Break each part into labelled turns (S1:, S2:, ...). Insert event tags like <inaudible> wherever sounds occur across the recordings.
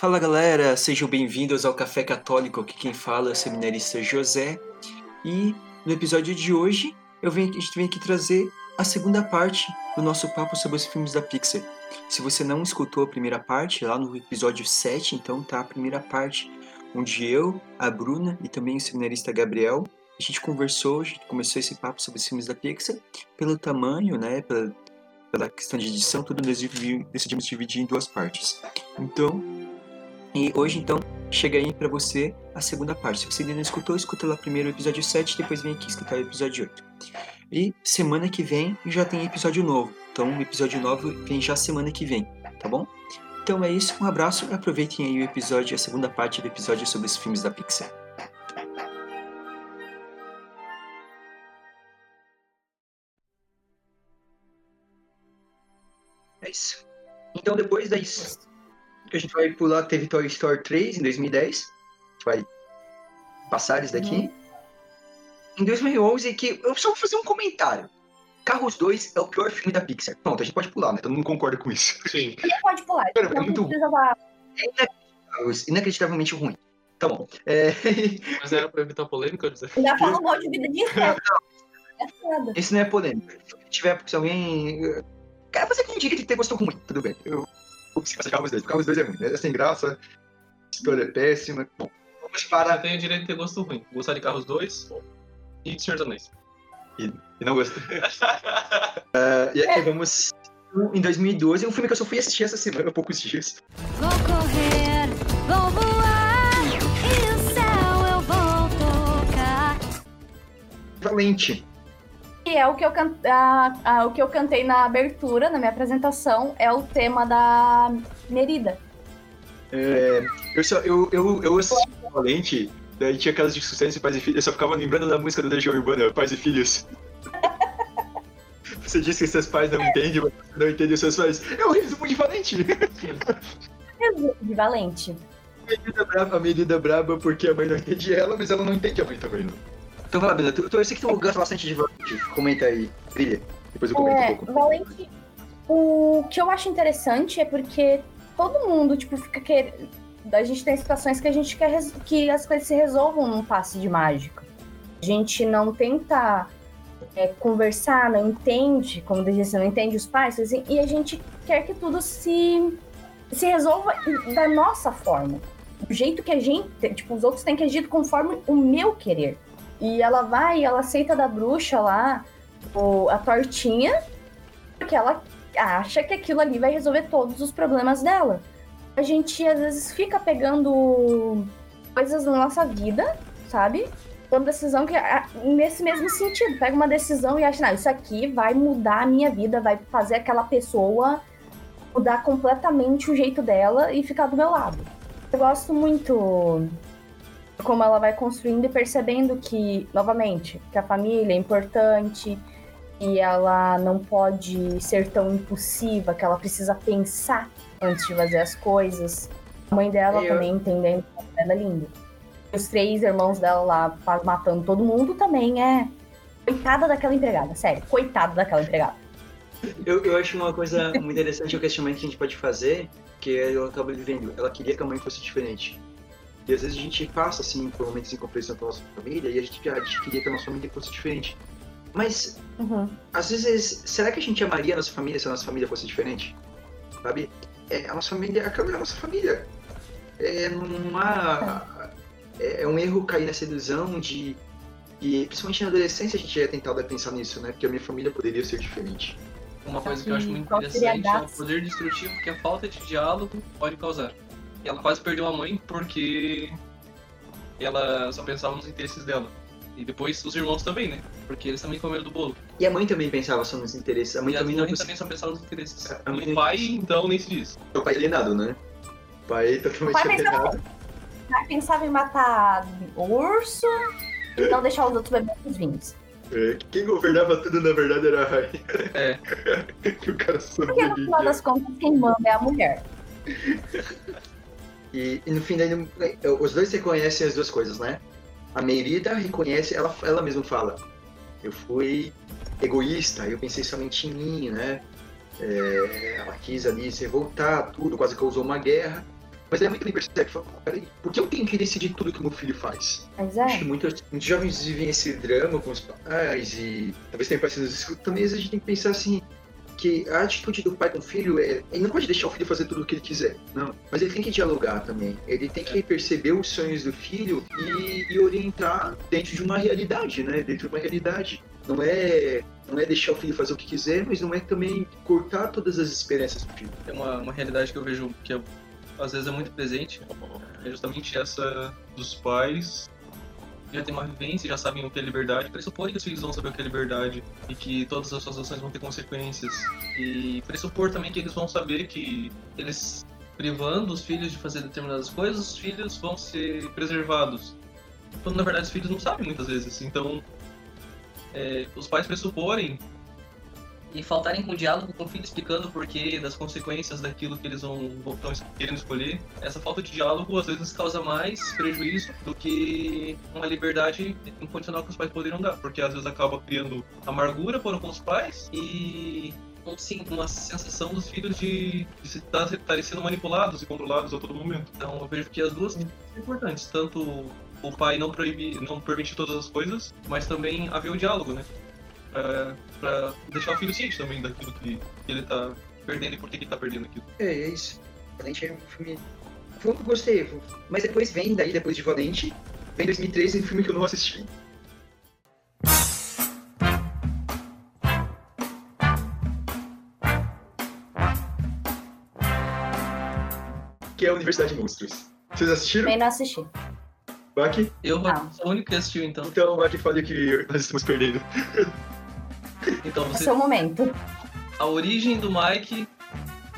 S1: Fala galera, sejam bem-vindos ao Café Católico, aqui quem fala é o seminarista José. E no episódio de hoje, eu venho, a gente vem aqui trazer a segunda parte do nosso papo sobre os filmes da Pixar. Se você não escutou a primeira parte, lá no episódio 7, então tá a primeira parte, onde eu, a Bruna e também o seminarista Gabriel, a gente conversou, a gente começou esse papo sobre os filmes da Pixar, pelo tamanho, né, pela, pela questão de edição, tudo nós decidimos dividir em duas partes. Então, e hoje, então, chega aí para você a segunda parte. Se você ainda não escutou, escuta lá primeiro o episódio 7, depois vem aqui escutar o episódio 8. E semana que vem já tem episódio novo. Então, o episódio novo vem já semana que vem, tá bom? Então é isso, um abraço e aproveitem aí o episódio, a segunda parte do episódio sobre os filmes da Pixar. É isso. Então depois das a gente vai pular, teve Toy Story 3 em 2010. A gente vai passar isso daqui. Uhum. Em 2011, que eu só vou fazer um comentário. Carros 2 é o pior filme da Pixar. Pronto, a gente pode pular, né? Todo mundo concorda com isso.
S2: Sim. Gente pode pular.
S1: Pera, é muito... É inacreditavelmente ruim. Tá bom. É... <laughs>
S3: Mas era pra evitar polêmica? Dizer.
S2: Ainda fala mal de vida de inferno. É foda.
S1: Isso não é polêmica. Se tiver, se alguém... Cara, você que indica que ter gosto ruim, tudo bem. Eu Ups, Carros 2. Carros 2 é ruim, né? É sem graça, história é péssima. Bom, vamos para.
S3: Você tem o direito de ter gosto ruim. Gostar de Carros 2 e de Senhor dos Anéis.
S1: E, e não gostei. uh, <laughs> e aqui vamos. Em 2012, um filme que eu só fui assistir essa semana, há poucos dias.
S4: Vou correr, vou voar, e o céu eu vou tocar.
S1: Valente
S2: que é o que eu, can... a, a, o que eu cantei na abertura, na minha apresentação, é o tema da Merida.
S1: É, eu, só, eu, eu, eu assisti o Valente, daí tinha aquelas discussões de pais e filhos, eu só ficava lembrando da música do Legião Urbana, Pais e Filhos. <laughs> Você disse que seus pais não entendem, mas não entende os seus pais. É o resumo de Valente!
S2: Resumo de Valente.
S1: A medida braba, a medida braba porque a mãe não entende ela, mas ela não entende a mãe também, não. Então vai lá, Bela, tu, eu sei que tu gosta bastante de Valente. Comenta aí, brilha. Depois eu comento é, um pouco.
S2: Valente, o que eu acho interessante é porque todo mundo, tipo, fica querendo. A gente tem situações que a gente quer que as coisas se resolvam num passe de mágica. A gente não tenta é, conversar, não entende, como eu disse, não entende os pais, assim, e a gente quer que tudo se, se resolva da nossa forma. Do jeito que a gente, tipo, os outros têm que agir conforme o meu querer. E ela vai ela aceita da bruxa lá o, a tortinha, porque ela acha que aquilo ali vai resolver todos os problemas dela. A gente às vezes fica pegando coisas na nossa vida, sabe? Uma decisão que nesse mesmo sentido, pega uma decisão e acha, não, isso aqui vai mudar a minha vida, vai fazer aquela pessoa mudar completamente o jeito dela e ficar do meu lado. Eu gosto muito como ela vai construindo e percebendo que, novamente, que a família é importante e ela não pode ser tão impulsiva, que ela precisa pensar antes de fazer as coisas. A mãe dela Eu... também entendendo que ela é linda. Os três irmãos dela lá matando todo mundo também é. Coitada daquela empregada, sério, coitada daquela empregada.
S1: Eu, eu acho uma coisa muito interessante o questionamento que a gente pode fazer, que eu acabo vivendo. Ela queria que a mãe fosse diferente. E às vezes a gente passa, assim, por momentos de incompreensão com a nossa família e a gente, a gente queria que a nossa família fosse diferente. Mas, uhum. às vezes, será que a gente amaria a nossa família se a nossa família fosse diferente? Sabe? É, a nossa família, aquela é a nossa família. É, não há. É, é um erro cair nessa ilusão de. E principalmente na adolescência a gente ia tentar pensar nisso, né? Porque a minha família poderia ser diferente.
S3: Uma coisa que eu acho muito interessante é o poder destrutivo que a falta de diálogo pode causar ela quase perdeu a mãe porque ela só pensava nos interesses dela. E depois os irmãos também, né? Porque eles também comeram do bolo.
S1: E a mãe também pensava só nos interesses. A mãe
S3: e
S1: também,
S3: não... também só pensava nos interesses. A mãe... O pai, então, nem se diz.
S1: O pai alienado, né? O pai totalmente o pai alienado. Pensava...
S2: O pai pensava em matar urso e não deixar os outros beber os vinhos.
S1: É, quem governava tudo, na verdade, era a rainha.
S3: É.
S1: que <laughs> o cara
S2: Porque no final das contas, quem manda é a mulher. <laughs>
S1: E, e no fim, daí, os dois reconhecem as duas coisas, né? A Merida reconhece, ela, ela mesma fala: Eu fui egoísta, eu pensei somente em mim, né? É, ela quis ali se revoltar, tudo, quase causou uma guerra. Mas é muito percebe, fala, peraí, por que eu tenho que decidir tudo que meu filho faz?
S2: É.
S1: Acho que muitos, muitos jovens vivem esse drama com os pais e talvez tenham parecido Também a gente tem que pensar assim, que a atitude do pai com o filho é. Ele não pode deixar o filho fazer tudo o que ele quiser, não. Mas ele tem que dialogar também. Ele tem que perceber os sonhos do filho e, e orientar dentro de uma realidade, né? Dentro de uma realidade. Não é, não é deixar o filho fazer o que quiser, mas não é também cortar todas as esperanças do filho.
S3: É uma, uma realidade que eu vejo que é, às vezes é muito presente. É justamente essa dos pais já tem uma vivência, já sabem o que é liberdade, pressupor que os filhos vão saber o que é liberdade e que todas as suas ações vão ter consequências. E pressupor também que eles vão saber que eles privando os filhos de fazer determinadas coisas, os filhos vão ser preservados. Quando na verdade os filhos não sabem muitas vezes. Então, é, os pais pressuporem e faltarem com diálogo com o filho explicando o porquê das consequências daquilo que eles vão estão querendo escolher. Essa falta de diálogo às vezes causa mais prejuízo do que uma liberdade incondicional que os pais poderiam dar, porque às vezes acaba criando amargura para com os pais e sim, uma sensação dos filhos de, de estarem sendo manipulados e controlados a todo momento. Então eu vejo que as duas são importantes, tanto o pai não proibir, não permitir todas as coisas, mas também haver o diálogo, né? Pra, pra deixar o filho ciente também daquilo que, que ele tá perdendo e por que ele tá perdendo aquilo.
S1: É, é isso. Valente é um filme. Foi um que eu gostei, mas depois vem daí, depois de Valente, vem 2013 um filme que eu não assisti. Que é a Universidade de Monstros. Vocês assistiram?
S2: Também não assisti.
S1: Baki?
S3: Eu não. sou o único que assistiu, então.
S1: Então, Baki, fale que nós estamos perdendo. <laughs>
S3: Então você.
S2: Esse é o momento.
S3: A origem do Mike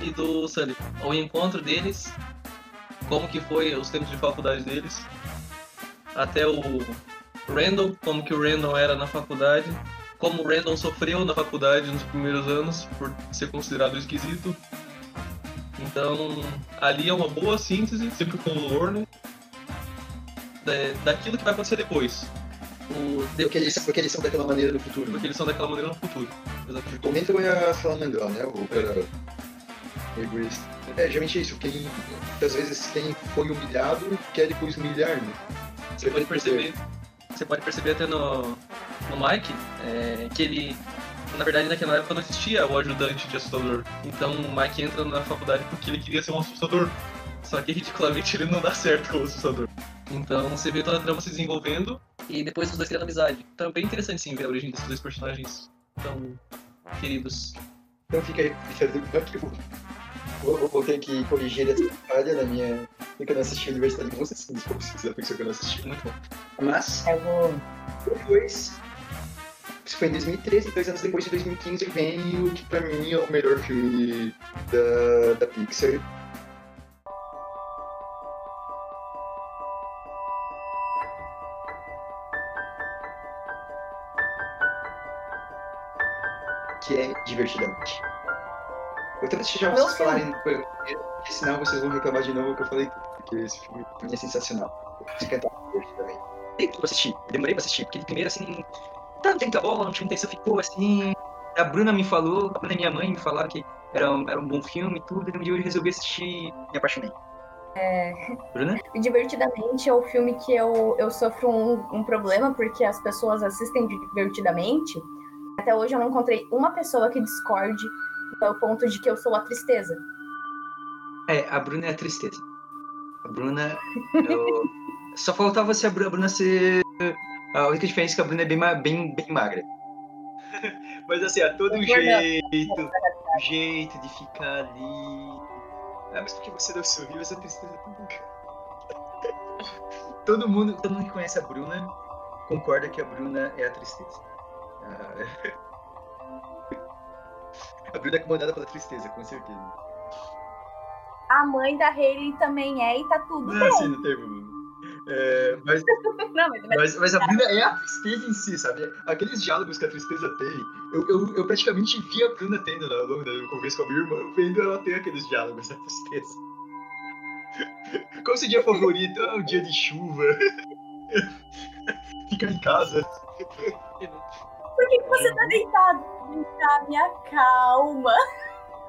S3: e do Sully. O encontro deles. Como que foi os tempos de faculdade deles. Até o Randall, como que o Randall era na faculdade. Como o Randall sofreu na faculdade nos primeiros anos por ser considerado esquisito. Então, ali é uma boa síntese, sempre com o Lorne, daquilo que vai acontecer depois.
S1: O, porque, eles, porque eles são daquela maneira no futuro.
S3: Porque eles são daquela maneira no futuro.
S1: Exatamente. Comenta a Salamandra, né? O cara. É, geralmente é isso. Quem, muitas vezes quem foi humilhado quer depois humilhar, né?
S3: Você pode perceber. Você pode perceber até no, no Mike é, que ele. Na verdade, naquela época não existia o ajudante de assustador. Então o Mike entra na faculdade porque ele queria ser um assustador. Só que ridiculamente ele não dá certo como assustador. Então você vê toda a trama se desenvolvendo e depois os dois criando amizade. Então é bem interessante sim ver a origem desses dois personagens tão queridos.
S1: Então fica aí, aqui. Vou, vou, ter que corrigir essa falha na minha. Porque eu não assisti a Universidade de Monstros, dos poucos filmes da Pixar que eu não assisti. Muito bom. Mas.
S2: Eu vou.
S1: Depois. Isso foi em 2013, dois anos depois de 2015, vem o que pra mim é o melhor filme da, da Pixar, que é divertidamente. Eu tento deixar vocês falarem porque senão vocês vão reclamar de novo que eu falei porque esse filme é sensacional. Eu preciso cantar também. Tem pra assistir, demorei pra assistir, porque primeiro assim, tá, não tem muita bola, não tinha muita ficou assim. A Bruna me falou, a Bruna e minha mãe me falaram que era um, era um bom filme e tudo, e um dia eu resolvi assistir e me apaixonei.
S2: É...
S1: Bruna?
S2: Divertidamente é o filme que eu, eu sofro um, um problema, porque as pessoas assistem divertidamente até hoje eu não encontrei uma pessoa que discorde ao ponto de que eu sou a tristeza.
S1: É, a Bruna é a tristeza. A Bruna. Eu... <laughs> Só faltava se a Bruna ser. A única diferença é que a Bruna é bem, bem, bem magra. <laughs> Mas assim, a todo jeito. O jeito de ficar ali. Ah, mas por que você não sorriu? Essa tristeza <laughs> todo mundo, todo mundo que conhece a Bruna concorda que a Bruna é a tristeza. A Bruna é comandada pela tristeza, com certeza.
S2: A mãe da Hayley também é e tá tudo
S1: não,
S2: bem.
S1: Sim, não tem problema. É, mas, <laughs> não, mas, mas, mas, a Bruna é a tristeza em si, sabe? Aqueles diálogos que a tristeza tem, eu, eu, eu praticamente vi a Bruna tendo na longa da conversa com a minha irmã, vendo ela ter aqueles diálogos da tristeza. <laughs> Qual o seu dia favorito? Ah, o dia de chuva. <laughs> Ficar em casa.
S2: Por que, que você tá deitado? Tá, minha calma.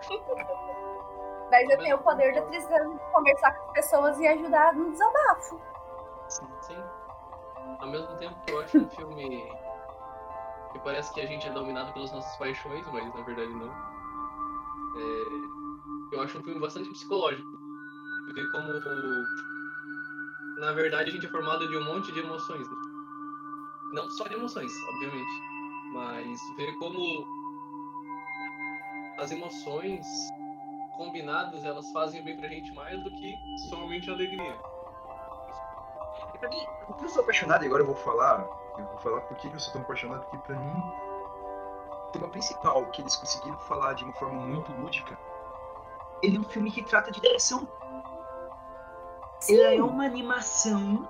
S2: <laughs> Mas eu tenho o poder da tristeza de conversar com as pessoas e ajudar no desabafo.
S3: Sim, sim. Ao mesmo tempo que eu acho um filme que parece que a gente é dominado pelas nossas paixões, mas na verdade não. É... Eu acho um filme bastante psicológico. Ver como, na verdade, a gente é formado de um monte de emoções. Né? Não só de emoções, obviamente, mas ver como as emoções combinadas elas fazem bem pra gente mais do que somente alegria.
S1: E pra mim, eu sou apaixonado e agora eu vou falar, eu vou falar por que eu sou tão apaixonado, porque pra mim o tema principal que eles conseguiram falar de uma forma muito lúdica, ele é um filme que trata de direção. Sim. Ele é uma animação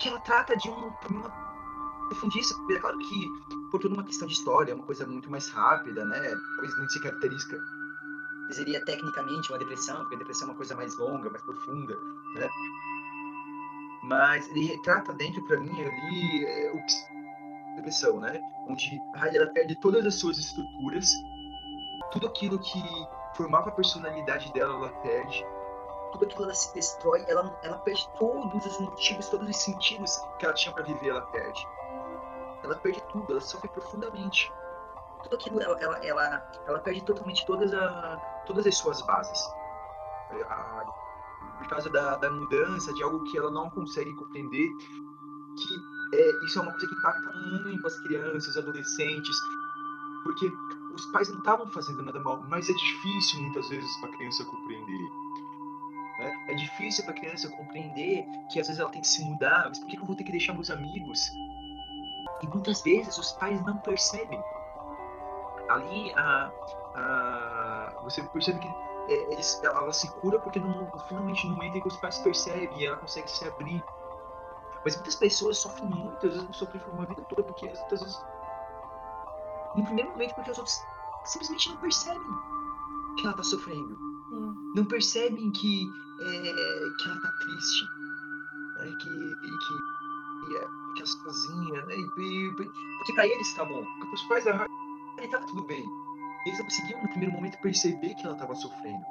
S1: que ela trata de um problema profundíssimo. É claro que, por toda uma questão de história, é uma coisa muito mais rápida, né? Talvez não se caracteriza seria tecnicamente uma depressão, porque a depressão é uma coisa mais longa, mais profunda, né? Mas ele retrata dentro para mim ali é, o depressão, né? Onde a ela perde todas as suas estruturas, tudo aquilo que formava a personalidade dela, ela perde. Tudo aquilo ela se destrói, ela, ela perde todos os motivos, todos os sentidos que ela tinha para viver, ela perde. Ela perde tudo, ela sofre profundamente tudo aquilo ela, ela, ela, ela perde totalmente todas, a, todas as suas bases. A, por causa da, da mudança, de algo que ela não consegue compreender, que é, isso é uma coisa que impacta muito as crianças, adolescentes, porque os pais não estavam fazendo nada mal, mas é difícil muitas vezes para a criança compreender. Né? É difícil para a criança compreender que às vezes ela tem que se mudar, mas por que eu vou ter que deixar meus amigos? E muitas vezes os pais não percebem ali a, a, você percebe que é, ela se cura porque no, finalmente no momento em que os pais percebem e ela consegue se abrir. Mas muitas pessoas sofrem muito, às vezes sofrem por uma vida toda, porque às vezes. No primeiro momento, porque os outros simplesmente não percebem que ela está sofrendo. Não percebem que, é, que ela está triste. Né? Que, que, que, é, que ela sozinha. Né? E, porque para eles está bom. Porque os pais e tá tudo bem. Eles não conseguiam no primeiro momento perceber que ela estava sofrendo.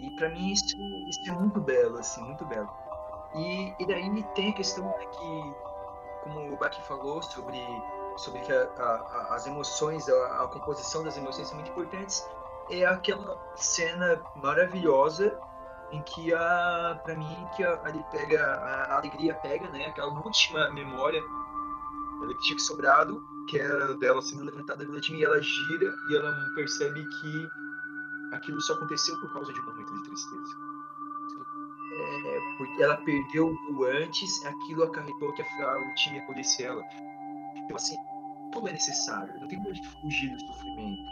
S1: E para mim isso, isso, é muito belo, assim, muito belo. E, e daí tem a questão né, que, como o Baki falou, sobre, sobre que a, a, as emoções, a, a, composição das emoções são muito importantes, é aquela cena maravilhosa em que a, para mim, que a, ele pega, a alegria pega, né, aquela última memória que tinha sobrado, que era dela sendo levantada pela time, e ela gira e ela percebe que aquilo só aconteceu por causa de um momento de tristeza. É, porque ela perdeu o antes, aquilo acarretou que a, o time acolhesse ela. Então, assim, tudo é necessário, não tem como a gente fugir do sofrimento.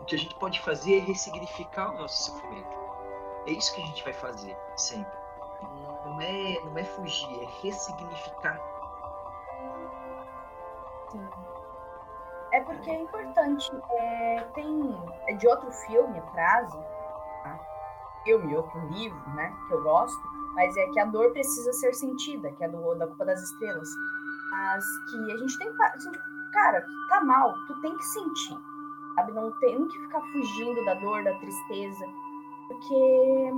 S1: O que a gente pode fazer é ressignificar o nosso sofrimento. É isso que a gente vai fazer sempre. Não é, não é fugir, é ressignificar.
S2: Sim. É porque é importante. É, tem é de outro filme, frase, tá? filme, outro livro, né? Que eu gosto, mas é que a dor precisa ser sentida, que é do, da Culpa das Estrelas. Mas que a gente tem que. Cara, tá mal, tu tem que sentir. Sabe? Não tem que ficar fugindo da dor, da tristeza. Porque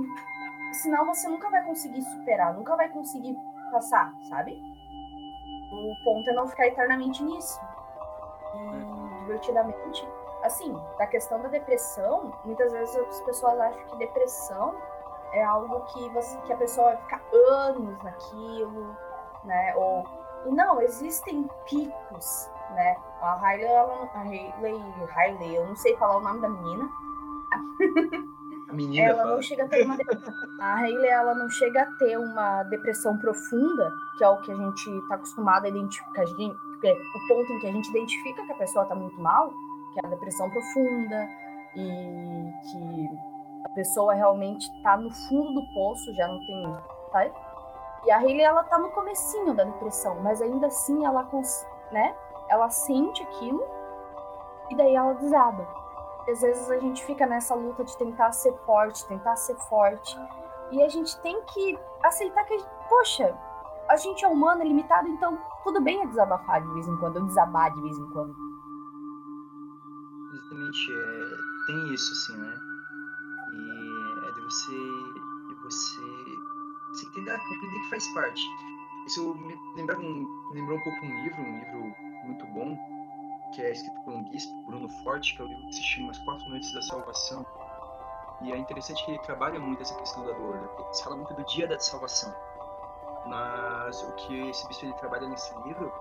S2: senão você nunca vai conseguir superar, nunca vai conseguir passar, sabe? O ponto é não ficar eternamente nisso divertidamente. Assim, da questão da depressão, muitas vezes as pessoas acham que depressão é algo que, você, que a pessoa vai ficar anos naquilo, né? Ou, e não, existem picos, né? A Hailey, a Hailey, Hailey, eu não sei falar o nome da menina. <laughs>
S1: A menina
S2: ela
S1: fala.
S2: não chega a ter uma a Hailey ela não chega a ter uma depressão profunda, que é o que a gente está acostumado a identificar, porque o ponto em que a gente identifica que a pessoa está muito mal, que é a depressão profunda, e que a pessoa realmente está no fundo do poço, já não tem. Sabe? E a Hayley, ela tá no comecinho da depressão, mas ainda assim ela, né, ela sente aquilo e daí ela desaba. Às vezes a gente fica nessa luta de tentar ser forte, tentar ser forte. E a gente tem que aceitar que, poxa, a gente é humano, é limitado, então tudo bem é desabafar de vez em quando, ou desabar de vez em quando.
S1: Exatamente. É, tem isso, assim, né? E é de você, de você, você entender, compreender que faz parte. Isso me um, lembrou um pouco um livro, um livro muito bom, que é escrito por um bispo, Bruno Forte, que é o livro que se chama As Quatro Noites da Salvação. E é interessante que ele trabalha muito essa questão da dor. Né? Se fala muito do dia da salvação. Mas o que esse bispo ele trabalha nesse livro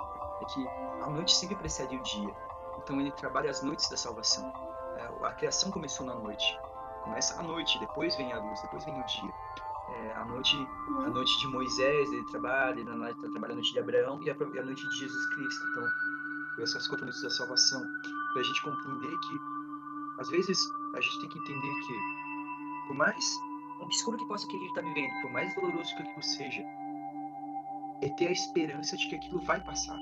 S1: é que a noite sempre precede o dia. Então ele trabalha as noites da salvação. É, a criação começou na noite. Começa à noite, depois vem a luz, depois vem o dia. É, a noite a noite de Moisés ele trabalha, ele trabalha a noite de Abraão e a, a noite de Jesus Cristo. Então essas noites da salvação, para a gente compreender que às vezes a gente tem que entender que por mais obscuro que possa que a gente está vivendo, por mais doloroso que aquilo seja, é ter a esperança de que aquilo vai passar.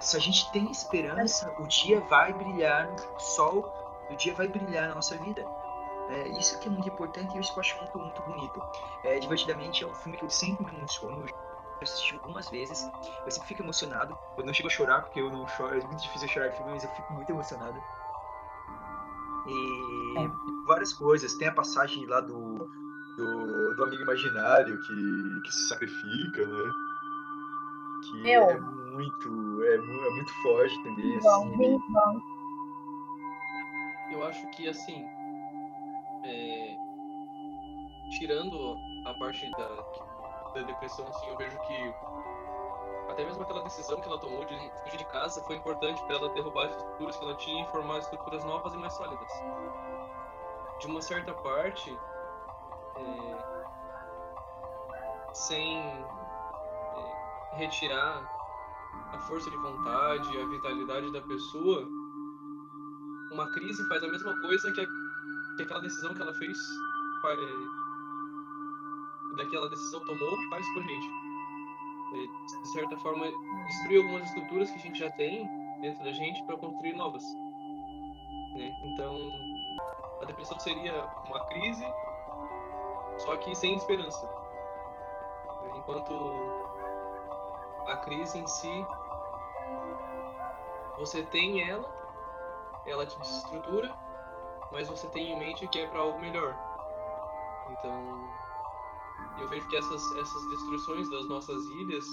S1: Se a gente tem esperança, o dia vai brilhar, o sol do dia vai brilhar na nossa vida. É, isso que é muito importante e isso que eu acho muito, muito bonito. É, Divertidamente é um filme que eu sempre me emociono. Assisti algumas vezes, eu sempre fico emocionado. Eu não chego a chorar porque eu não choro, é muito difícil chorar filme, mas eu fico muito emocionado. E é. várias coisas. Tem a passagem lá do, do, do amigo imaginário que, que se sacrifica, né? Que Meu. é muito, é, é muito forte também. Bom, assim. bem bom.
S3: Eu acho que assim. É, tirando a parte da, da depressão, assim, eu vejo que até mesmo aquela decisão que ela tomou de fugir de casa foi importante para ela derrubar as estruturas que ela tinha e formar estruturas novas e mais sólidas. De uma certa parte, é, sem é, retirar a força de vontade, a vitalidade da pessoa, uma crise faz a mesma coisa que, a, que aquela decisão que ela fez, é, daquela decisão tomou, faz por gente de certa forma, destruir algumas estruturas que a gente já tem dentro da gente para construir novas. Né? Então, a depressão seria uma crise, só que sem esperança. Enquanto a crise em si, você tem ela, ela te desestrutura, mas você tem em mente que é para algo melhor. Então, eu vejo que essas, essas destruições das nossas ilhas,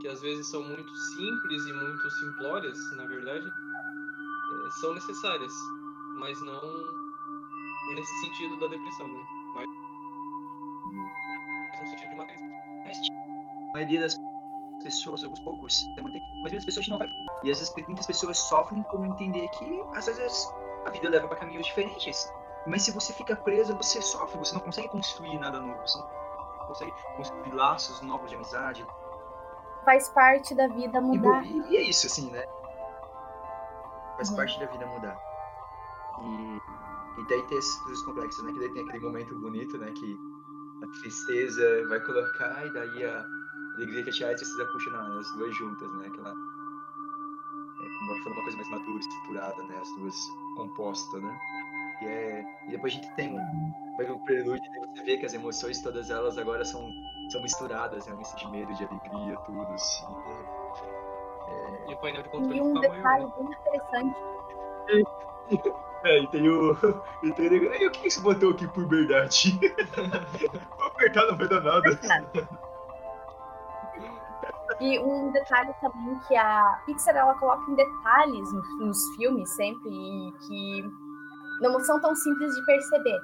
S3: que às vezes são muito simples e muito simplórias, na verdade, é, são necessárias, mas não nesse sentido da depressão, né? Mas no sentido de uma crise.
S1: A maioria das pessoas, alguns poucos, a maioria das pessoas não vai. E às vezes muitas pessoas sofrem por entender que às vezes a vida leva para caminhos diferentes. Mas se você fica preso, você sofre, você não consegue construir nada novo. Você não consegue construir laços novos de amizade.
S2: Faz parte da vida mudar.
S1: E, e é isso, assim, né? Faz uhum. parte da vida mudar. E, e daí tem esses complexos, né? Que daí tem aquele momento bonito, né? Que a tristeza vai colocar e daí a alegria que a tia precisa puxar as duas juntas, né? Aquela, é, como foi uma coisa mais madura, estruturada, né? As duas compostas, né? E, é, e depois a gente tem um, um prelúdio, e você vê que as emoções, todas elas agora são, são misturadas, né? Um de medo, de alegria, tudo, assim. Né?
S3: É... E o painel de controle
S2: E um detalhe bem interessante. <laughs>
S1: É, e tem o. E tem o. E o que você botou aqui por verdade? <laughs> Vou apertar, não vai dar nada.
S2: E um detalhe também que a Pixar ela coloca em detalhes nos, nos filmes sempre e que não são tão simples de perceber.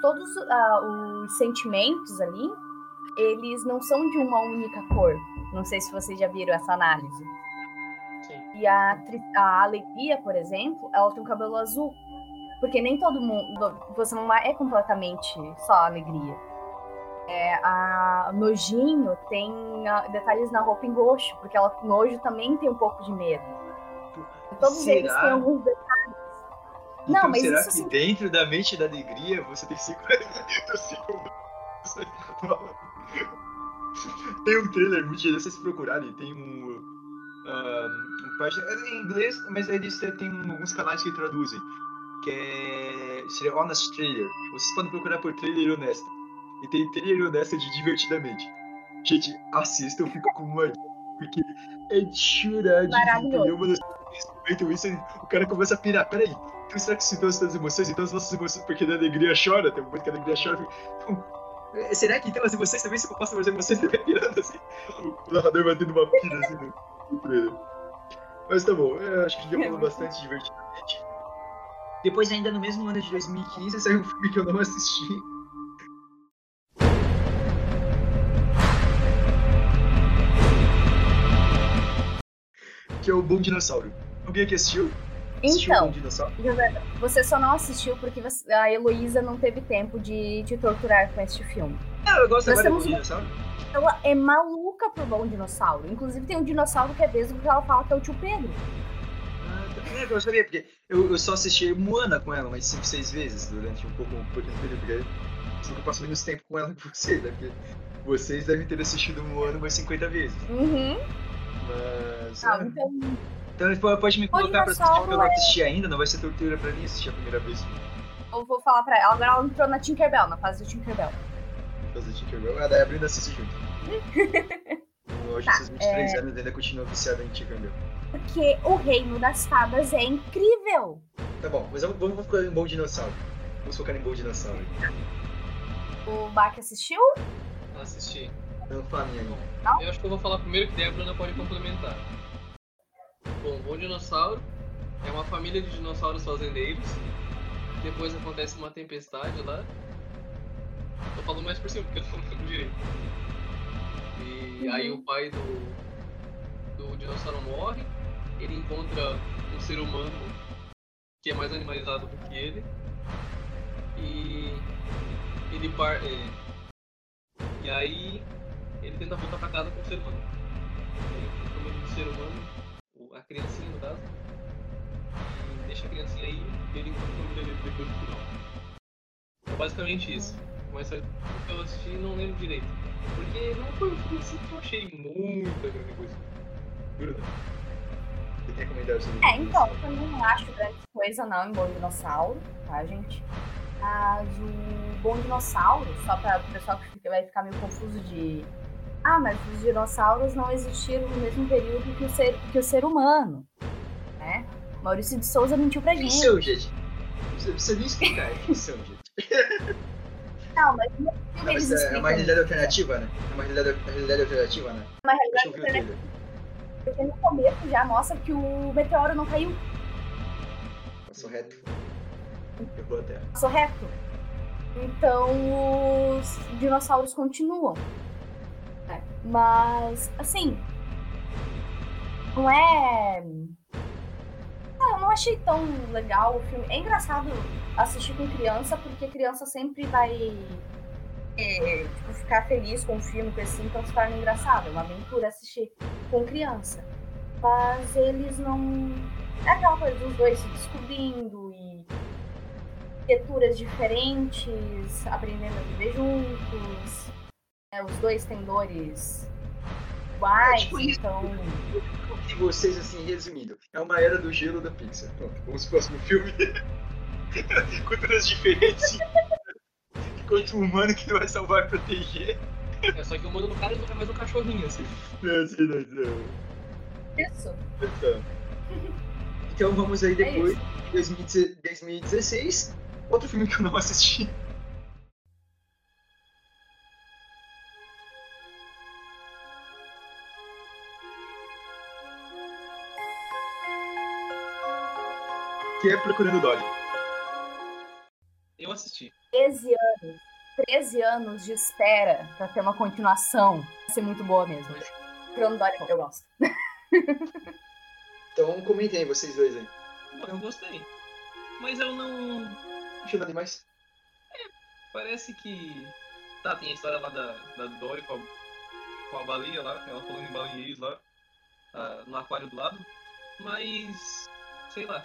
S2: Todos uh, os sentimentos ali, eles não são de uma única cor. Não sei se vocês já viram essa análise. Sim. E a, a alegria, por exemplo, ela tem o cabelo azul. Porque nem todo mundo. Você não é completamente só alegria. É, a nojinho tem uh, detalhes na roupa em roxo, porque ela nojo também tem um pouco de medo. Todos Será? eles têm alguns detalhes.
S1: Então, não, mas será que assim... dentro da mente da alegria você tem cinco <laughs> tem um trailer, muito se vocês procurarem, tem um. Uh, um parte, é em inglês, mas eles têm alguns canais que traduzem. Que é. Seria Honest Trailer. Vocês podem procurar por trailer honesto. E tem trailer honesto de divertidamente. Gente, assista, eu fico com uma. Porque é de chorar de.
S2: Maravilhoso.
S1: É momento isso, o cara começa a pirar. Peraí, então será que citou as emoções? Então as nossas emoções, porque da alegria chora, tem um momento que a alegria chora. Então, é, será que então as emoções também se compostam as emoções também pirando assim? O narrador vai tendo uma pira assim no, no trailer. Mas tá bom, eu acho que já falou bastante divertidamente. Depois, ainda no mesmo ano de 2015, saiu um filme que eu não assisti. Que é o Bom Dinossauro. Alguém aqui assistiu? assistiu
S2: então, você só não assistiu porque você, a Heloísa não teve tempo de te torturar com este filme.
S1: Eu gosto agora do Bom Dinossauro.
S2: Ela é maluca por Bom Dinossauro. Inclusive tem um dinossauro que é desde que ela fala que é o tio Pedro.
S1: É, eu sabia, porque eu, eu só assisti Moana com ela umas 5, 6 vezes durante um pouco, um pouquinho período, porque que eu passo menos tempo com ela que vocês, né? Porque vocês devem ter assistido Moana umas 50 vezes.
S2: Uhum.
S1: Mas.
S2: Ah, é. então.
S1: Então pode me colocar pra assistir porque eu não assisti ainda, não vai ser tortura pra mim assistir a primeira vez.
S2: Eu vou falar pra ela, agora ela entrou na Tinkerbell, na fase do Tinkerbell.
S1: Na fase do Tinkerbell? Ah, daí a Brenda assiste junto. <laughs> Hoje, tá, esses 23 é... anos, ainda continua viciada em Tinkerbell.
S2: Porque o reino das fadas é incrível.
S1: Tá bom, mas vamos, vamos focar em Bom Dinossauro. Vamos focar em Bom Dinossauro.
S2: O Bach assistiu?
S3: Assisti.
S1: Não fala minha
S3: Não? Eu acho que eu vou falar primeiro que daí a Bruna pode complementar. Bom, Bom Dinossauro é uma família de dinossauros fazendeiros. Depois acontece uma tempestade lá. Tô falando mais por cima porque eu não lembro direito. E uhum. aí o pai do, do dinossauro morre, ele encontra um ser humano que é mais animalizado do que ele. E ele par... É, e aí ele tenta voltar pra casa com o ser humano. Ele encontra o ser humano, a criancinha no caso, e deixa a criancinha aí e ele encontra família dele depois do final. É basicamente isso. Mas o eu assisti não lembro direito. Porque não foi um filme assim que eu achei muita grande coisa.
S1: Sobre
S2: É, então, eu não acho grande coisa não em Bom Dinossauro, tá, gente? Mas o Bom Dinossauro, só para o pessoal que vai ficar meio confuso de. Ah, mas os dinossauros não existiram no mesmo período que o ser, que o ser humano. Né? Maurício de Souza mentiu pra gente.
S1: Ficção, gente. Você precisa me explicar, é ficção, gente. <laughs>
S2: Não, mas no filme eles
S1: é, é uma realidade alternativa, né? É uma realidade, realidade alternativa, né?
S2: Uma realidade alternativa. Porque no começo já mostra que o meteoro não caiu.
S1: Passou reto. Pegou a Terra.
S2: Passou reto. Então os dinossauros continuam. É. Mas, assim. Não é. Ah, eu não achei tão legal o filme. É engraçado assistir com criança, porque criança sempre vai é, tipo, ficar feliz com o filme, com esse então se torna engraçado. É uma aventura assistir com criança. Mas eles não. É aquela coisa dos dois se descobrindo e arquiteturas diferentes, aprendendo a viver juntos. É, os dois têm dores iguais, é, tipo então.
S1: E vocês, assim, resumindo, é uma era do gelo da Pixar. Pronto, vamos pro próximo filme. <laughs> Culturas diferentes. Enquanto um humano que vai salvar e proteger.
S3: É, só que o humano do cara nunca mais um cachorrinho, assim.
S1: É, sim, não, não.
S2: Isso.
S1: Então, então vamos aí é depois, em 2016, outro filme que eu não assisti. Que é Procurando Dory.
S3: Eu assisti.
S2: 13 anos. 13 anos de espera pra ter uma continuação. Vai ser muito boa mesmo. Procurando Dory, eu gosto.
S1: então comentem aí, vocês dois aí.
S3: Eu gostei. Mas eu não.
S1: Achei nada demais?
S3: É, parece que. Tá, tem a história lá da, da Dory com a, com a baleia lá, ela falando em baleias lá, uh, no aquário do lado. Mas. sei lá.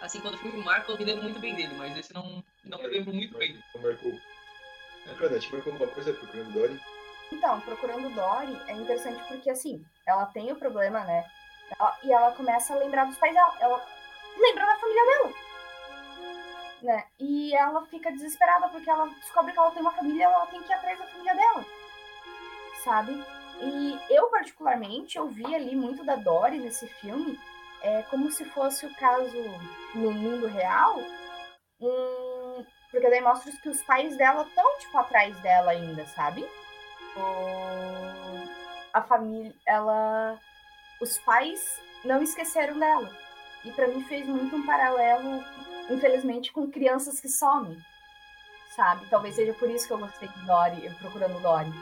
S3: Assim, quando o filme marca, eu me lembro muito bem dele, mas esse não, não me lembro muito bem.
S1: Não marcou. É. Cara, te marcou alguma coisa procurando Dory?
S2: Então, procurando Dory é interessante porque, assim, ela tem o problema, né? Ela, e ela começa a lembrar dos pais dela. Ela lembra da família dela. Né? E ela fica desesperada porque ela descobre que ela tem uma família e ela tem que ir atrás da família dela. Sabe? E eu, particularmente, eu vi ali muito da Dory nesse filme é como se fosse o caso no mundo real, um, porque daí mostra que os pais dela estão, tipo, atrás dela ainda, sabe? A família, ela. Os pais não esqueceram dela. E para mim fez muito um paralelo, infelizmente, com crianças que somem, sabe? Talvez seja por isso que eu gostei de Dory, procurando Dory.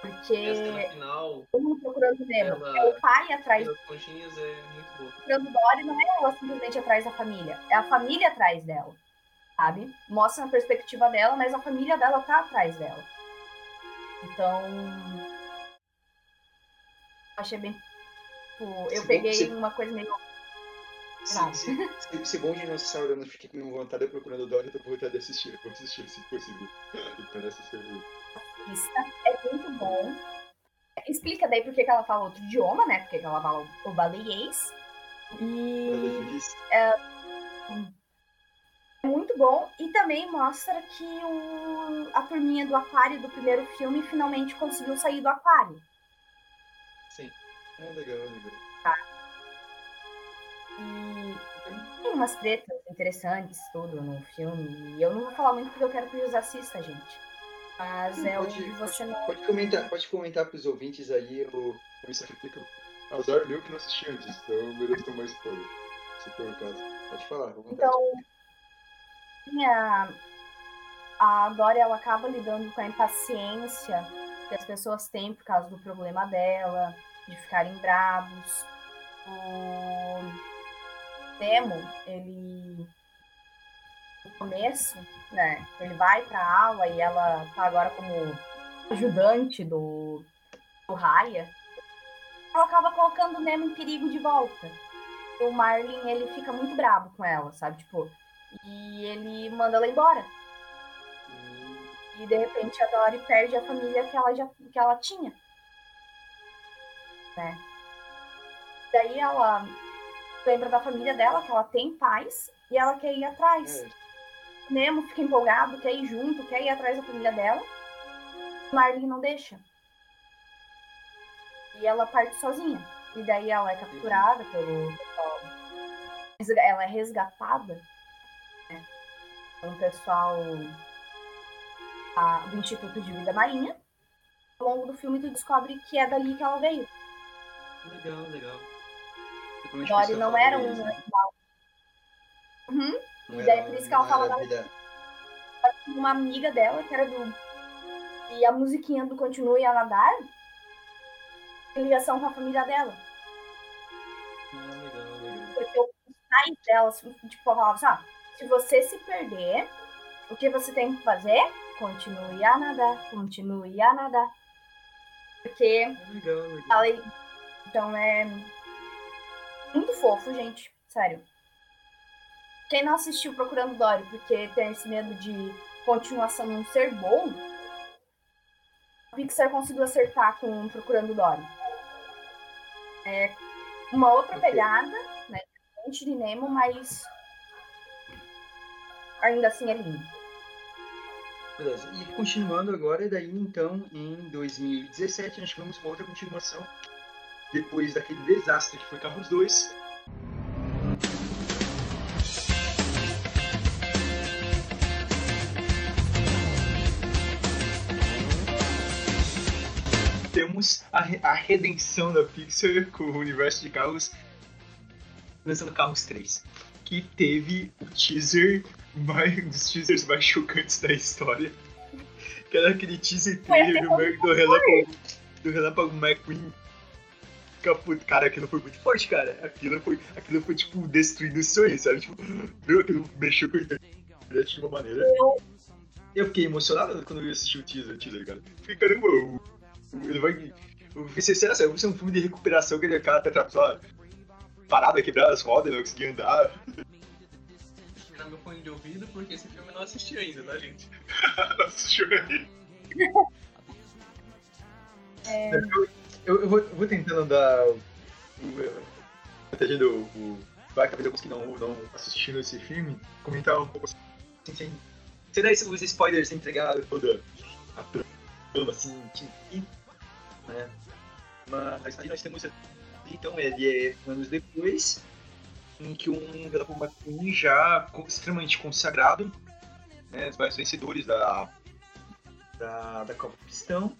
S2: Porque.
S3: final.
S2: procurando Nemo. Ela... É o pai atrás.
S3: As conchinhas é muito boa.
S2: Procurando Dory não é ela simplesmente atrás da família. É a família atrás dela. Sabe? Mostra a perspectiva dela, mas a família dela tá atrás dela. Então. Achei bem. Tipo, eu se peguei bom, uma coisa meio.
S1: Se, se, se, se bom dinossauro eu não fiquei com vontade de procurando Dory, eu tô com vontade de assistir. Eu vou assistir se possível. <laughs> Parece ser
S2: é muito bom. Explica daí por que ela fala outro idioma, né? Porque ela fala o baleiês. E é, é muito bom. E também mostra que o, a turminha do aquário do primeiro filme finalmente conseguiu sair do aquário.
S1: Sim. É legal, é legal.
S2: Tá. E tem umas tretas interessantes tudo no filme. E eu não vou falar muito porque eu quero que o José assista, gente. Mas é pode, onde você
S1: pode,
S2: não.
S1: Pode comentar, pode comentar pros ouvintes aí o, como isso fica. Azar meu que não assisti antes, então eu mereço tomar spoiler. Se for o caso. Pode falar,
S2: Então. A, a Dória ela acaba lidando com a impaciência que as pessoas têm por causa do problema dela, de ficarem bravos. O Demo, ele no começo, né? Ele vai para aula e ela tá agora como ajudante do, do Raya. Ela acaba colocando o Nemo em perigo de volta. O Marlin, ele fica muito bravo com ela, sabe? Tipo, e ele manda ela embora. E de repente a Dory perde a família que ela já que ela tinha. Né? Daí ela lembra da família dela, que ela tem pais, e ela quer ir atrás. É. Nemo fica empolgado, quer ir junto, quer ir atrás da família dela. Marlin não deixa. E ela parte sozinha. E daí ela é capturada pelo pessoal. Ela é resgatada né, pelo pessoal a, do Instituto de Vida Marinha. Ao longo do filme, tu descobre que é dali que ela veio.
S3: Legal, legal.
S2: Dory não era um animal. Uhum. E daí por isso que ela fala da... uma amiga dela, que era do. E a musiquinha do Continue a Nadar tem ligação com a família dela.
S3: Ah, legal, legal.
S2: Porque os pais dela, tipo, falavam assim, ah, se você se perder, o que você tem que fazer? Continue a nadar, continue a nadar. Porque.
S3: Legal, legal.
S2: Ela... Então é. Muito fofo, gente. Sério. Quem não assistiu Procurando Dory porque tem esse medo de continuação não ser bom, a Pixar conseguiu acertar com Procurando Dory. É uma outra okay. pegada, né? Diferente de Nemo, mas ainda assim é lindo.
S1: Beleza. E continuando agora, daí então, em 2017, nós tivemos uma outra continuação. Depois daquele desastre que foi Carros 2, temos a, a redenção da Pixar com o universo de carros lançando Carros 3. Que teve o teaser mais, um dos teasers mais chocantes da história. Que era aquele teaser trailer do, do, Relâmpago, do Relâmpago McQueen. Caput, cara, aquilo foi muito forte, cara. Aquilo foi, aquilo foi tipo, destruindo o sonho, sabe? Tipo, viu? Aquilo mexeu com a internet de uma maneira. Eu fiquei emocionado quando eu assisti o teaser, teaser cara. Fiquei, caramba, ele vai. Você, será que vai ser um filme de recuperação que ele cara tá só parado, quebrar as rodas, não conseguir andar?
S3: Tirar meu fone de ouvido porque esse filme eu não assisti ainda, tá, gente? <laughs>
S1: não assistiu ainda. É... Eu, eu, eu, vou, eu vou tentando andar. Protegendo o, o Vaca que não, não assistindo esse filme, comentar um pouco assim, sem, sem dar os spoilers sem entregar toda a trama assim, que né? Mas aí nós temos Então ele é anos depois, em que um Velapo McQueen já extremamente consagrado, né, os vários vencedores da, da, da Copa Cristão.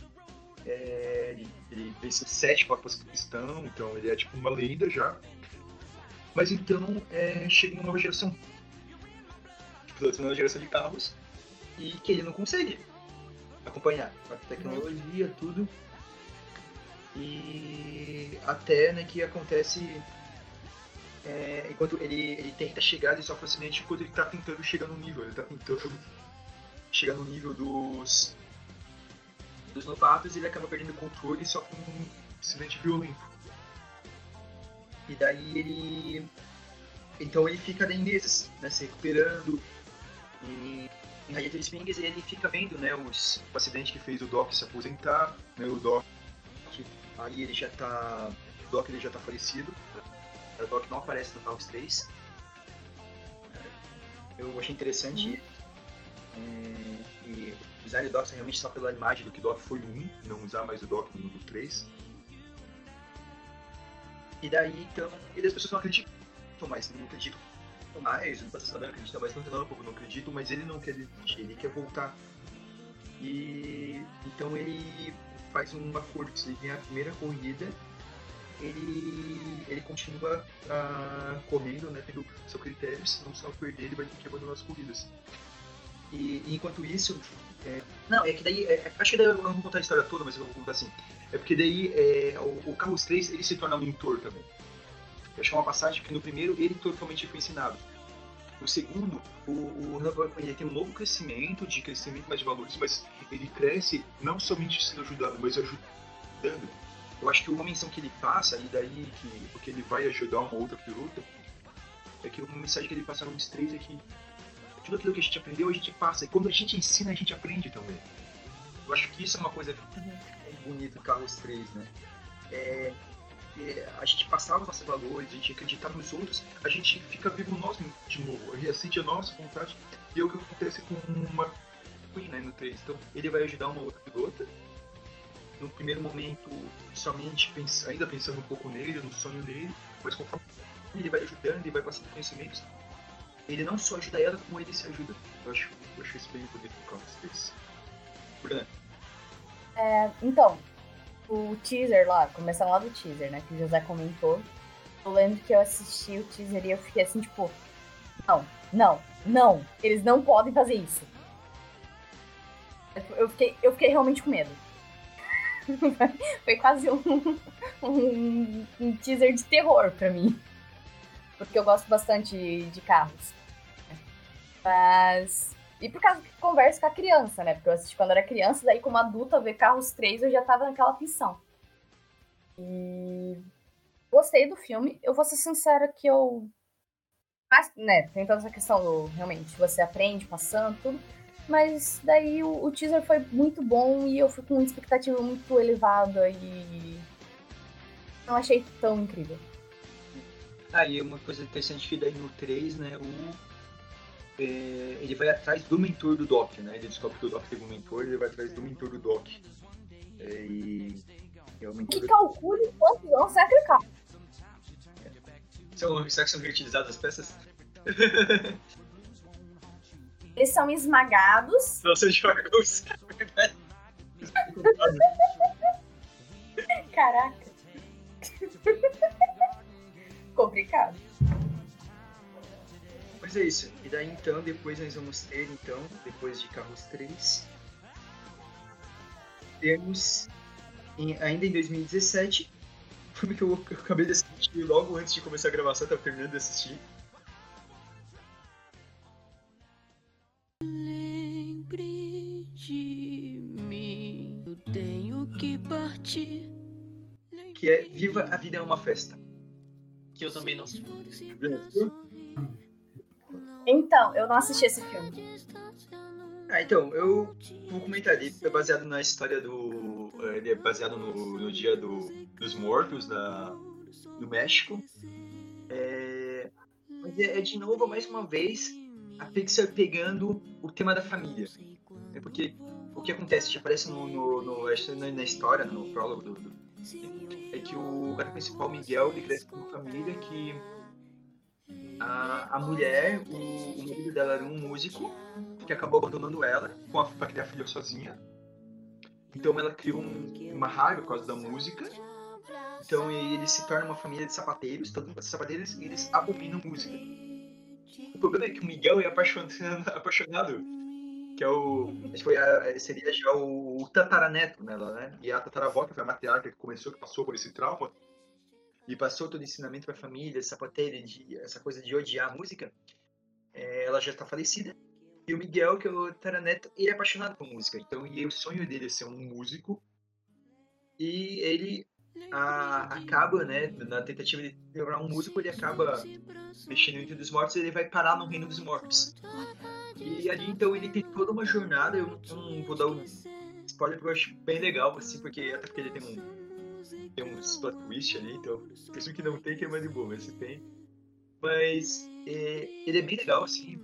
S1: É, ele, ele venceu sete Copas Cristão, então ele é tipo uma lenda já. Mas então é, chega uma nova geração. Tipo, uma nova geração de carros e que ele não consegue acompanhar a tecnologia, tudo. E até né, que acontece é, enquanto ele, ele tenta chegar, ele sofre um acidente enquanto ele está tentando chegar no nível. Ele está tentando chegar no nível dos dos novatos, ele acaba perdendo o controle e sofre um acidente violento. E daí ele. Então ele fica daí meses, né, se recuperando. E em Raia Springs ele fica vendo né, os, o acidente que fez o Doc se aposentar. Né, o Doc. Aí ele já tá. O Doc ele já tá falecido. O Doc não aparece no Carros 3. Eu achei interessante. Hum. É, e usar o Doc realmente só pela imagem do que o Doc foi 1, não usar mais o Doc no 3. E daí, então, e as pessoas não acreditam mais, não acreditam mais, o Batista não acredita mais no Relâmpago, não acredito, mas ele não quer desistir, ele quer voltar. E então ele faz um acordo, se ele ganhar a primeira corrida, ele, ele continua uh, correndo, né, tendo seu critério, se não só perder, ele vai ter que abandonar as corridas. E, e enquanto isso, é, não, é que daí, é, acho que daí eu não vou contar a história toda, mas eu vou contar assim. É porque daí é, o, o Carros 3 ele se torna um mentor também. Eu acho que é uma passagem que no primeiro ele totalmente foi ensinado. No segundo, o, o ele tem um novo crescimento, de crescimento mais de valores, mas ele cresce não somente sendo ajudado, mas ajudando. Eu acho que uma menção que ele passa, e daí que, porque ele vai ajudar uma outra pilota, é que uma mensagem que ele passa no 3 é que tudo aquilo que a gente aprendeu, a gente passa. E quando a gente ensina, a gente aprende também. Eu acho que isso é uma coisa bonita do Carros 3, né? É, a gente passava nossos valores, a gente acreditava nos outros, a gente fica vivo nós de novo, a nossa vontade. E é o que acontece com uma Queen, né, no 3. Então, ele vai ajudar uma outra pilota. No primeiro momento, somente ainda pensando um pouco nele, no sonho dele, mas conforme ele vai ajudando, ele vai passando conhecimentos, ele não só ajuda ela, como ele se ajuda. Eu acho, eu acho isso bem bonito no Carlos desse.
S2: É, então, o teaser lá, começando lá do teaser, né, que o José comentou. Eu lembro que eu assisti o teaser e eu fiquei assim, tipo, não, não, não, eles não podem fazer isso. Eu fiquei, eu fiquei realmente com medo. <laughs> Foi quase um, um, um teaser de terror pra mim porque eu gosto bastante de carros. Mas. E por causa que converso com a criança, né? Porque eu assisti quando era criança, daí como adulta, ver Carros 3 eu já tava naquela aflição. E. Gostei do filme. Eu vou ser sincera que eu. Mas, né, tem toda essa questão do. Realmente, você aprende passando, tudo. Mas daí o, o teaser foi muito bom e eu fui com uma expectativa muito elevada e. Não achei tão incrível.
S1: Aí uma coisa interessante que daí no 3, né, o, ele vai atrás do mentor do Doc, né? Ele descobre que o Doc teve um mentor, ele vai atrás do mentor do Doc. É, e
S2: é o mentor que calcule quantos anos sacrificar.
S1: São, será que são reutilizadas as peças? <laughs>
S2: Eles são esmagados.
S1: Não são jogos.
S2: Caraca <laughs> complicado.
S1: Mas é isso. E daí então, depois nós vamos ter, então, depois de Carros 3, temos em, ainda em 2017, filme <laughs> que eu, eu, acabei de assistir logo antes de começar a gravação, eu tava terminando de assistir. Lembre de mim, eu tenho que partir. Que é Viva a Vida é uma Festa
S3: que eu também não
S2: Então, eu não assisti esse filme.
S1: Ah, então, eu vou comentar ele é baseado na história do. Ele é baseado no, no dia do, dos mortos do México. É, mas é, é, de novo, mais uma vez, a Pixar pegando o tema da família. É porque o que acontece? Já aparece no, no, no, na história, no prólogo do, do é que o cara principal, Miguel, ele cresce com uma família que a, a mulher, o, o marido dela era um músico que acabou abandonando ela com a, pra criar filha sozinha. Então ela criou um, uma raiva por causa da música. Então ele se torna uma família de sapateiros, todo mundo sapateiros, eles abominam música. O problema é que o Miguel é apaixonado, <laughs> apaixonado que é o. Foi a, seria já o, o tataraneto nela, né? E a tataravó, que foi a matriarca que começou, que passou por esse trauma, e passou todo o ensinamento para a família, sapateira, de, essa coisa de odiar a música, é, ela já está falecida. E o Miguel, que é o tataraneto, ele é apaixonado por música. Então, e o sonho dele é ser um músico. E ele a, acaba, né, na tentativa de levar um músico, ele acaba mexendo entre dos mortos e ele vai parar no reino dos mortos. E ali, então, ele tem toda uma jornada, eu não vou dar um spoiler porque eu acho bem legal, assim, porque até porque ele tem um tem um plot twist ali, então, isso que não tem que é mais de boa, mas se tem. Mas é, ele é bem legal, assim,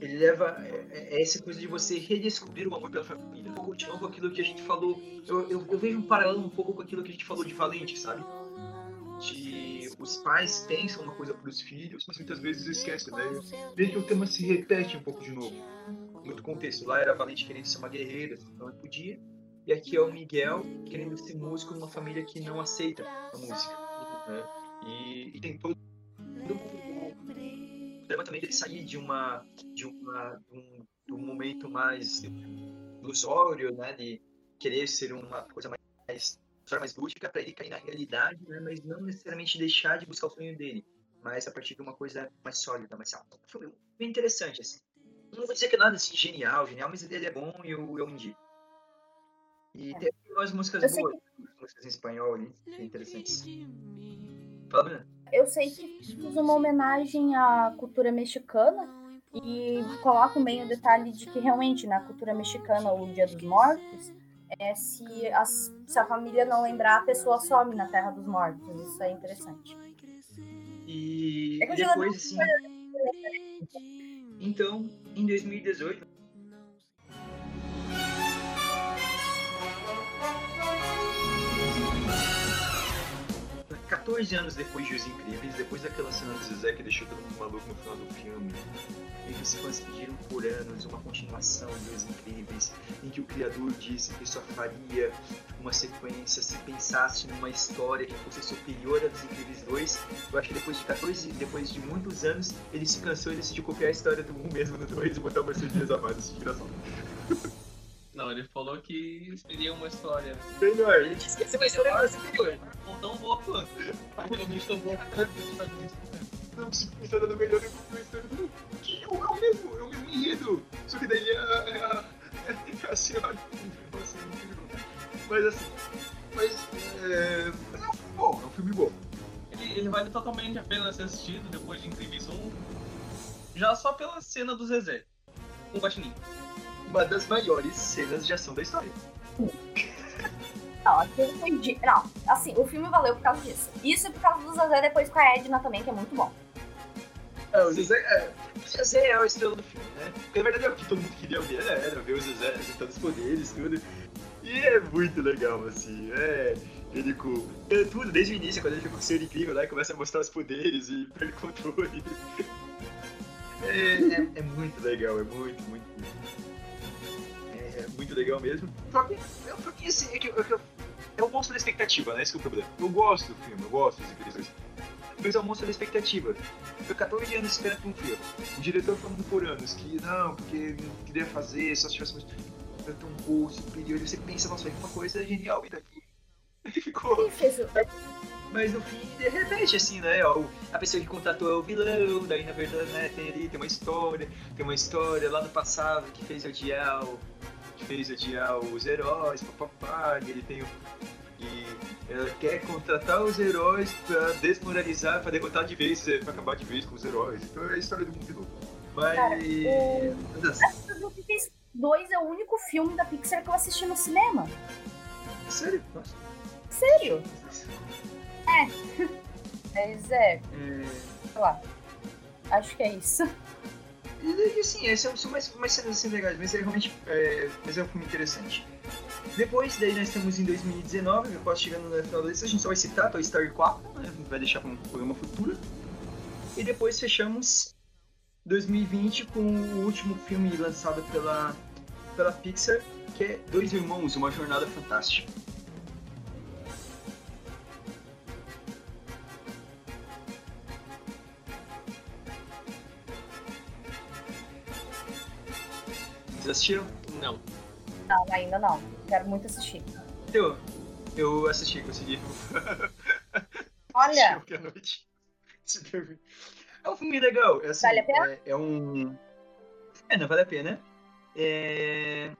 S1: ele leva é, é, é, essa coisa de você redescobrir o amor pela família. Continuando com aquilo que a gente falou, eu, eu, eu, vejo um paralelo um pouco com aquilo que a gente falou de Valente, sabe? De os pais pensam uma coisa para os filhos, mas muitas vezes esquecem, né? Veja que o tema se repete um pouco de novo. Muito contexto. Lá era Valente querendo ser uma guerreira, não podia. E aqui é o Miguel querendo ser músico numa família que não aceita a música. Né? E, e tem todo problema também dele sair de uma de uma de um, de um momento mais ilusório, né, de querer ser uma coisa mais mais lúdica para ele cair na realidade, né, mas não necessariamente deixar de buscar o sonho dele, mas a partir de uma coisa mais sólida, mais alta. Foi bem interessante assim. Não vou dizer que é nada assim genial, genial, mas ele é bom e eu, eu indico. E é. tem umas músicas eu boas, que... músicas em espanhol ali, interessantes. Fala,
S2: eu sei que fiz uma homenagem à cultura mexicana e coloco bem o detalhe de que realmente na cultura mexicana o Dia dos Mortos é se, as, se a família não lembrar a pessoa some na Terra dos Mortos isso é interessante
S1: e é depois assim então em 2018 14 anos depois de Os Incríveis, depois daquela cena do Zezé que deixou todo mundo maluco no final do filme, e os fãs pediram por anos uma continuação de Os Incríveis, em que o criador disse que só faria uma sequência se pensasse numa história que fosse superior a dos Incríveis 2. Eu acho que depois de 14, depois de muitos anos, ele se cansou e decidiu copiar a história do 1 mesmo no 2 e botar uma Mercedes a mais. Isso é engraçado.
S3: Não, ele falou que seria uma história.
S1: Melhor, ele disse que seria uma história superior.
S3: Não tão boa quanto. Realmente tão boa
S1: Não, se a história do melhor é uma história do. Que é o mesmo, é o mesmo enredo. Só que daí é a, a, a senhora. Mas assim. Mas. É, é um filme bom, é um filme bom.
S3: Ele, ele vale totalmente a pena ser assistido depois de Incríveis 1. Já só pela cena do Zezé. Um guaxinim
S1: uma das maiores cenas de ação da história.
S2: Não, aquilo foi de... Não, assim, o filme valeu por causa disso. Isso é por causa do Zezé depois com a Edna também, que é muito bom.
S1: É, o Zezé, é, o Zezé é o estrela do filme, né? Porque na verdade é o que todo mundo queria ver, né? Era ver o Zezé acertando os poderes, tudo. E é muito legal, assim, é. Ele com. É tudo, desde o início, quando ele fica com o ser incrível lá, começa a mostrar os poderes e perde controle. <laughs> É, é, é muito legal, é muito, muito, muito muito legal mesmo. Só que, eu, pra mim, assim, é que, é, que é o monstro da expectativa, né? Esse é o problema. Eu gosto do filme, eu gosto dos incríveis. Mas é o monstro da expectativa. Eu 14 anos esperando um filme. O diretor falando por anos que não, porque não queria fazer, só se tivesse tão bom, superior. E você pensa, nossa, vai uma coisa genial <laughs> e daqui. Ficou. Mas no fim, de repente, assim, né? Ó, a pessoa que contratou é o vilão, daí na verdade, né, tem ali, tem uma história, tem uma história lá no passado que fez odiar o, que fez adiar os heróis, papapá, ele tem e ela quer contratar os heróis pra desmoralizar, pra derrotar de vez, pra acabar de vez com os heróis. Então é a história do mundo de novo. Mas. Cara,
S2: o... 2 é o único filme da Pixar que eu assisti no cinema.
S1: Sério? Nossa.
S2: Sério? É. <laughs> Mas é. é. Sei lá. Acho que é isso.
S1: E, assim, esses são mais, mais cenas assim legais, mas é realmente é, mas é um filme interessante. Depois, daí nós estamos em 2019, quase chegando no final da lista, a gente só vai citar Toy Story 4, né? vai deixar para um programa futuro. E depois fechamos 2020 com o último filme lançado pela, pela Pixar, que é Dois Irmãos, Uma Jornada Fantástica. Vocês assistiram?
S3: Não.
S2: Não, ainda não. Quero muito assistir.
S1: Eu, eu assisti, consegui.
S2: Olha! <laughs>
S1: Assisti noite. <laughs> É um filme legal. É, assim,
S2: vale a pena?
S1: É, é um. É, não vale a pena. É.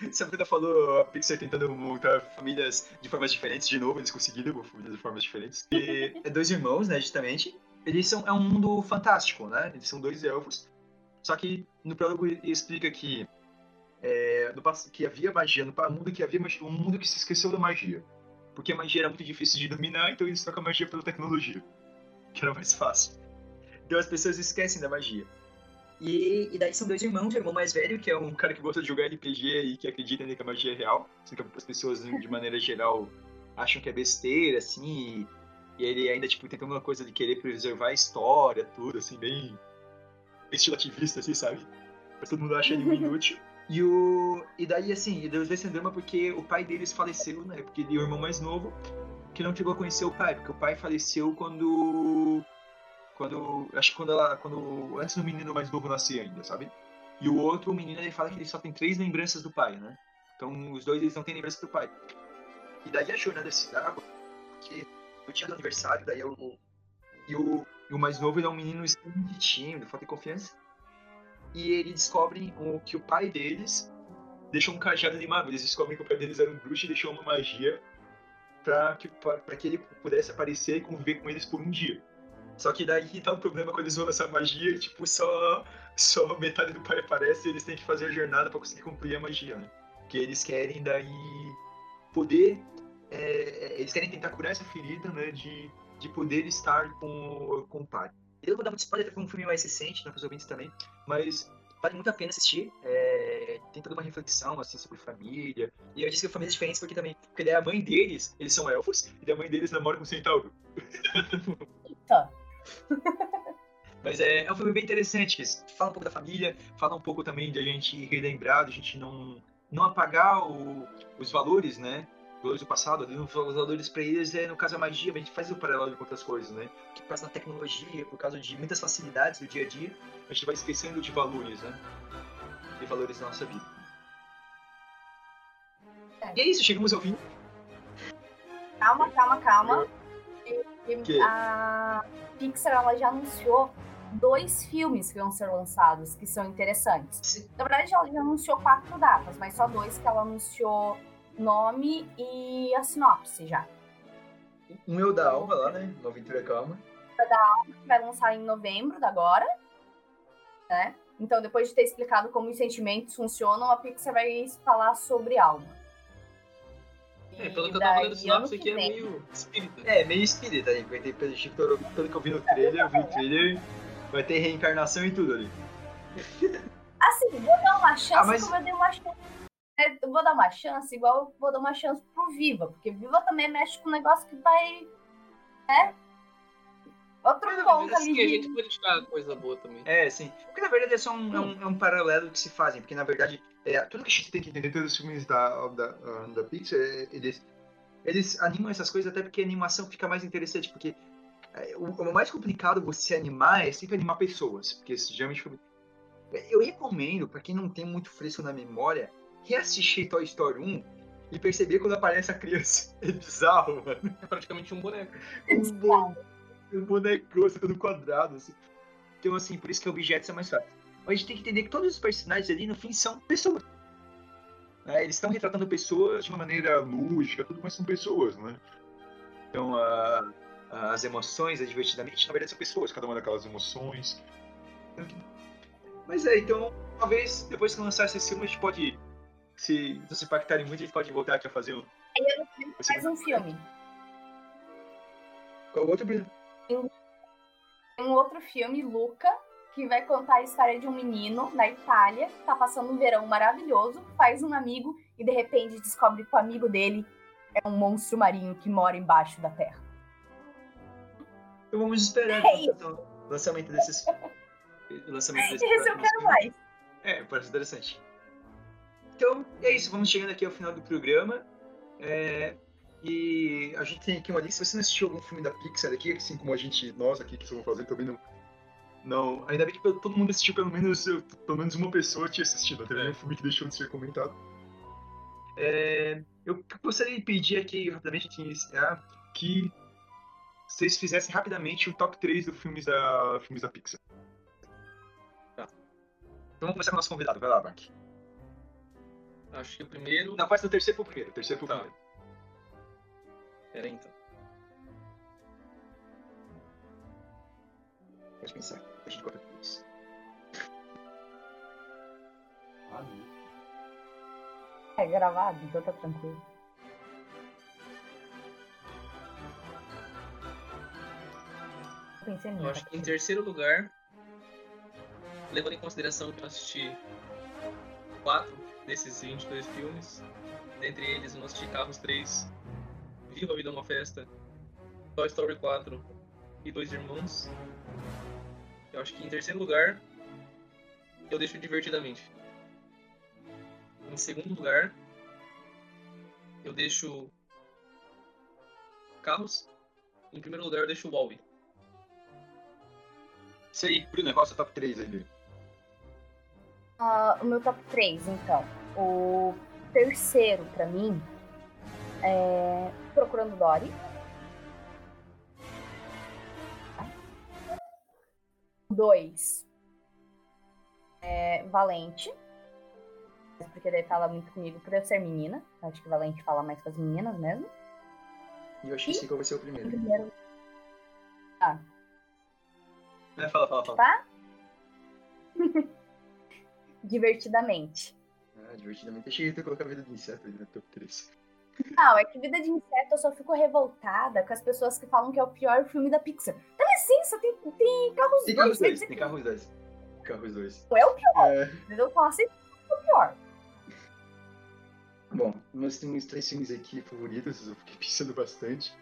S1: Você ainda falou a Pixar tentando montar famílias de formas diferentes, de novo, eles conseguiram famílias de formas diferentes. E é dois irmãos, né, justamente. Eles são, é um mundo fantástico, né? Eles são dois elfos. Só que no prólogo explica que é, no, que havia magia no mundo que havia um mundo que se esqueceu da magia. Porque a magia era muito difícil de dominar, então eles trocam a magia pela tecnologia. Que era mais fácil. Então as pessoas esquecem da magia. E, e, daí são dois irmãos, o irmão mais velho, que é um cara que gosta de jogar RPG e que acredita que a magia é real. Assim, que as pessoas, de maneira geral, acham que é besteira, assim. E, e ele ainda, tipo, tem uma coisa de querer preservar a história, tudo, assim, bem estilo ativista, assim, sabe? Mas todo mundo acha ele um <laughs> inútil. E, o, e daí, assim, Deus vê esse drama porque o pai deles faleceu, né? Porque ele é o irmão mais novo, que não chegou a conhecer o pai, porque o pai faleceu quando. Quando. Acho que quando ela. Quando, antes do menino mais novo nascer ainda, sabe? E o outro, o menino, ele fala que ele só tem três lembranças do pai, né? Então os dois eles não têm lembrança do pai. E daí a jornada se dá, porque no dia do aniversário, daí eu. E o, e o mais novo ele é um menino extremamente tímido, falta de confiança e eles descobrem o, que o pai deles deixou um cajado de mago. Eles descobrem que o pai deles era um bruxo e deixou uma magia para que, pra que ele pudesse aparecer e conviver com eles por um dia. Só que daí tá um problema quando eles usam essa magia tipo, só, só metade do pai aparece e eles têm que fazer a jornada para conseguir cumprir a magia, né? Eles querem daí poder. É, eles querem tentar curar essa ferida, né? De, de poder estar com, com o pai. Eu vou dar muito spoiler porque é um filme mais recente, né, para os ouvintes também, mas vale muito a pena assistir. É, tem toda uma reflexão assim sobre família. E eu disse que famílias diferentes porque também, porque daí a mãe deles, eles são elfos, e a mãe deles namora com um centauro.
S2: Eita. <laughs>
S1: Mas é, é um filme bem interessante, que fala um pouco da família, fala um pouco também de a gente relembrar, de a gente não, não apagar o, os valores, né? Valores do passado, os valores para eles é, no caso, a magia, a gente faz o paralelo com outras coisas, né? Que passa na tecnologia, por causa de muitas facilidades do dia a dia, a gente vai esquecendo de valores, né? De valores da nossa vida. É. E é isso, chegamos ao fim.
S2: Calma, calma, calma. Que? A Pixar ela já anunciou dois filmes que vão ser lançados, que são interessantes. Na verdade, ela já anunciou quatro datas, mas só dois que ela anunciou nome e a sinopse já.
S1: Um é o da Alma lá, né? No Aventura Calma.
S2: O da Alma, que vai lançar em novembro da agora. Né? Então, depois de ter explicado como os sentimentos funcionam, a Pixar vai falar sobre alma.
S3: É, pelo que eu tava lendo sinopse aqui é meio espírita.
S1: É, meio espírita ali. Pelo, pelo que eu vi no trailer, eu vi no trailer, vai ter reencarnação e tudo ali.
S2: Assim, vou dar uma chance, ah, mas... como eu dei uma chance é, eu vou dar uma chance, igual eu vou dar uma chance pro Viva, porque Viva também mexe com um negócio que vai. né? Outro
S3: é,
S2: ponto ali.
S3: Que a gente pode tirar coisa boa também.
S1: É, sim. Porque na verdade é só um, é um, é um paralelo que se fazem, porque na verdade é, tudo que a gente tem que entender, todos os filmes da, da, da Pixar, é, eles, eles animam essas coisas até porque a animação fica mais interessante, porque é, o, o, mais complicado você animar é sempre animar pessoas, porque geralmente eu recomendo para quem não tem muito fresco na memória reassistir Toy Story 1 e perceber quando aparece a criança. <laughs> É bizarro, mano.
S3: É praticamente um boneco.
S1: Um, boneco, um boneco, todo quadrado, assim. Então, assim, por isso que objetos é mais fácil. Mas a gente tem que entender que todos os personagens ali, no fim, são pessoas. É, eles estão retratando pessoas de uma maneira lúdica, tudo, mas são pessoas, né? Então, a, as emoções, a divertidamente, na verdade, são pessoas, cada uma daquelas emoções. Mas é, então, talvez, depois que lançar esse filme, a gente pode se se impactarem muito, a gente pode voltar aqui a fazer um.
S2: Mais um filme.
S1: Qual outro?
S2: Tem um outro filme, Luca, que vai contar a história de um menino na Itália que tá passando um verão maravilhoso, faz um amigo e de repente descobre que o amigo dele é um monstro marinho que mora embaixo da terra.
S1: Então vamos esperar
S2: É
S1: o lançamento desses. o lançamento desses
S2: Esse eu quero mais.
S1: É, parece interessante. Então, é isso. Vamos chegando aqui ao final do programa. É, e a gente tem aqui uma lista. Se você não assistiu algum filme da Pixar aqui, assim como a gente, nós aqui que estamos fazendo, também não. Não, ainda bem que todo mundo assistiu, pelo menos, pelo menos uma pessoa tinha assistido. Teve
S3: É.
S1: um filme que deixou de ser comentado. É, eu gostaria de pedir aqui, rapidamente, aqui, iniciar, que vocês fizessem rapidamente o top 3 dos filmes da, filmes da Pixar.
S3: Tá.
S1: Então vamos começar com o nosso convidado. Vai lá, Mark.
S3: Acho que o primeiro.
S1: Não, faz do terceiro pro primeiro. Terceiro pro
S3: Tá.
S1: primeiro.
S3: Pera aí, então.
S1: Pode pensar. A gente corta tudo isso.
S2: É gravado, então tá tranquilo. Eu pensei
S3: Eu
S2: nisso.
S3: acho que em terceiro lugar, levando em consideração que eu assisti quatro desses 22 filmes, dentre eles não assisti Carros 3, Viva a Vida é uma Festa, Toy Story 4 e Dois Irmãos. Eu acho que em terceiro lugar, eu deixo Divertidamente. Em segundo lugar, eu deixo Carros. Em primeiro lugar, eu deixo o Wall-E.
S1: Isso aí, Bruno, qual é o seu top 3 aí?
S2: Ah, o meu top 3, então. O terceiro, pra mim, é Procurando Dory. Dois. É Valente. Porque daí fala muito comigo por eu ser menina. Acho que Valente fala mais com as meninas mesmo.
S1: E eu acho que vai ser o primeiro.
S2: Primeiro.
S1: É, fala, fala, fala.
S2: Tá? <laughs> Divertidamente.
S1: Ah, divertidamente. Achei que ia colocar a vida de inseto ali no top 3.
S2: Não, é que Vida de Inseto eu só fico revoltada com as pessoas que falam que é o pior filme da Pixar. Dá licença, tem, tem carros
S1: Tem
S2: dois.
S1: carros
S2: quer
S1: dois,
S2: dizer
S1: tem carros dois. Carros dois.
S2: não é o pior,
S1: É?
S2: Eu falo assim, é o pior.
S1: bom, nós temos três filmes aqui favoritos, eu fiquei pensando bastante.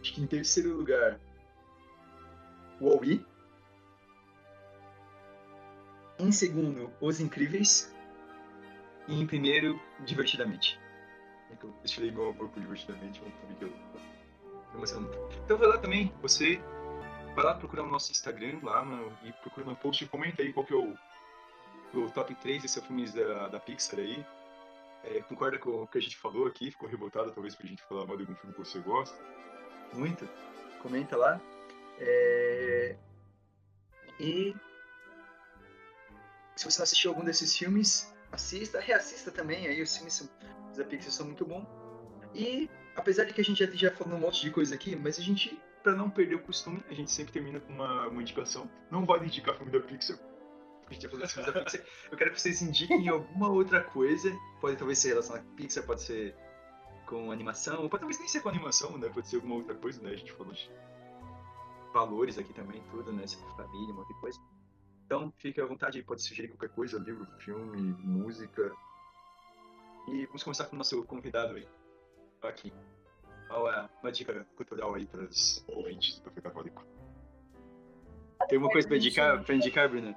S1: Acho que em terceiro lugar, Wall-E. Em segundo, Os Incríveis. E em primeiro, Divertidamente. É que eu meu amor por Divertidamente, um que eu. Então vai lá também, você vai lá procurar o nosso Instagram lá mano, e procura no post e comenta aí qual que é o, o top 3 desses filmes da, da Pixar aí. É, concorda com o que a gente falou aqui? Ficou revoltado talvez pra gente falar mal de algum filme que você gosta? Muito? Comenta lá. É, E se você não assistiu algum desses filmes, assista, reassista também. Aí os filmes da Pixar são muito bons. E apesar de que a gente já esteja falando um monte de coisa aqui, mas a gente, pra não perder o costume, a gente sempre termina com uma, uma indicação. Não vale indicar filme da Pixar. A gente já falou dos filmes da Pixar. Eu quero que vocês indiquem alguma outra coisa. Pode talvez ser relacionada à Pixar, pode ser com animação, pode talvez nem ser com animação, né? Pode ser alguma outra coisa, né? A gente falou de valores aqui também, tudo, né? Sobre família, um monte de coisa. Então, fique à vontade aí, pode sugerir qualquer coisa, livro, filme, música. E vamos começar com o nosso convidado aí. Aqui. Qual é uma dica cultural aí para os ouvintes do Café Católico? Tem uma coisa para indicar, pra indicar, Bruna?